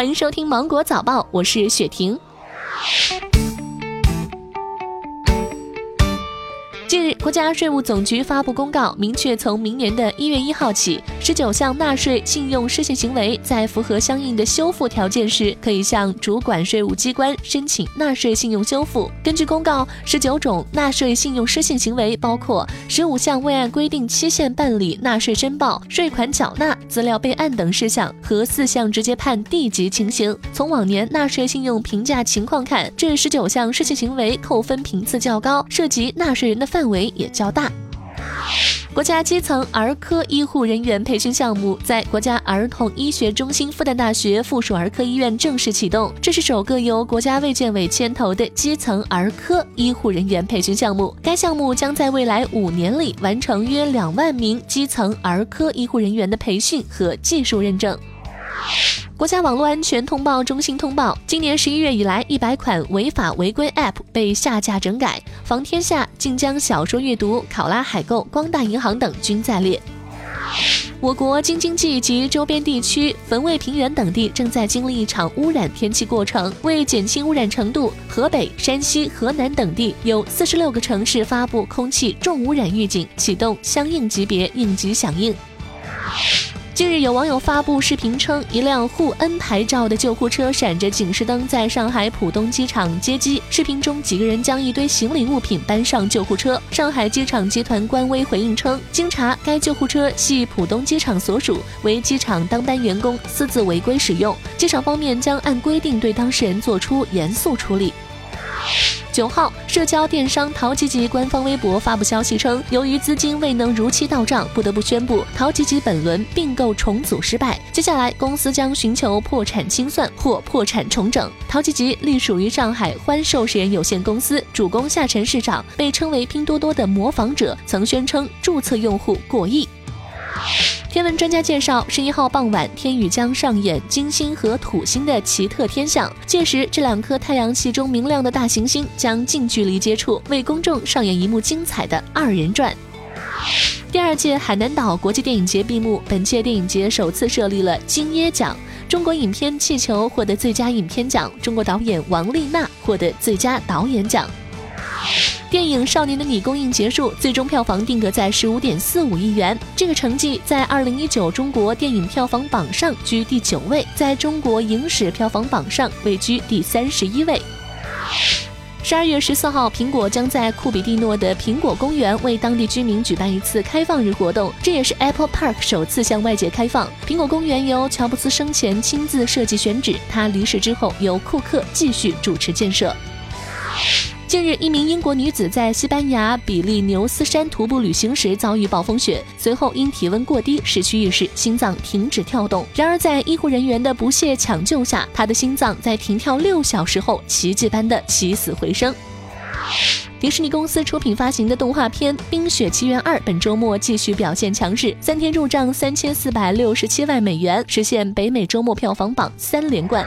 欢迎收听芒果早报，我是雪婷。近日，国家税务总局发布公告，明确从明年的一月一号起，十九项纳税信用失信行为在符合相应的修复条件时，可以向主管税务机关申请纳税信用修复。根据公告，十九种纳税信用失信行为包括十五项未按规定期限办理纳税申报、税款缴纳、资料备案等事项和四项直接判 D 级情形。从往年纳税信用评价情况看，这十九项失信行为扣分频次较高，涉及纳税人的范。范围也较大。国家基层儿科医护人员培训项目在国家儿童医学中心复旦大学附属儿科医院正式启动。这是首个由国家卫健委牵头的基层儿科医护人员培训项目。该项目将在未来五年里完成约两万名基层儿科医护人员的培训和技术认证。国家网络安全通报中心通报，今年十一月以来，一百款违法违规 App 被下架整改，防天下、晋江小说阅读、考拉海购、光大银行等均在列。我国京津冀及周边地区、汾渭平原等地正在经历一场污染天气过程，为减轻污染程度，河北、山西、河南等地有四十六个城市发布空气重污染预警，启动相应级别应急响应。近日，有网友发布视频称，一辆沪 N 牌照的救护车闪着警示灯，在上海浦东机场接机。视频中，几个人将一堆行李物品搬上救护车。上海机场集团官微回应称，经查，该救护车系浦东机场所属，为机场当班员工私自违规使用，机场方面将按规定对当事人作出严肃处理。九号，社交电商淘吉吉官方微博发布消息称，由于资金未能如期到账，不得不宣布淘吉吉本轮并购重组失败。接下来，公司将寻求破产清算或破产重整。淘吉吉隶属于上海欢寿实验有限公司，主攻下沉市场，被称为拼多多的模仿者，曾宣称注册用户过亿。天文专家介绍，十一号傍晚，天宇将上演金星和土星的奇特天象。届时，这两颗太阳系中明亮的大行星将近距离接触，为公众上演一幕精彩的二人转。第二届海南岛国际电影节闭幕，本届电影节首次设立了金椰奖，中国影片《气球》获得最佳影片奖，中国导演王丽娜获得最佳导演奖。电影《少年的你》公映结束，最终票房定格在十五点四五亿元。这个成绩在二零一九中国电影票房榜上居第九位，在中国影史票房榜上位居第三十一位。十二月十四号，苹果将在库比蒂诺的苹果公园为当地居民举办一次开放日活动，这也是 Apple Park 首次向外界开放。苹果公园由乔布斯生前亲自设计选址，他离世之后由库克继续主持建设。近日，一名英国女子在西班牙比利牛斯山徒步旅行时遭遇暴风雪，随后因体温过低失去意识，心脏停止跳动。然而，在医护人员的不懈抢救下，她的心脏在停跳六小时后奇迹般的起死回生。迪士尼公司出品发行的动画片《冰雪奇缘二》本周末继续表现强势，三天入账三千四百六十七万美元，实现北美周末票房榜三连冠。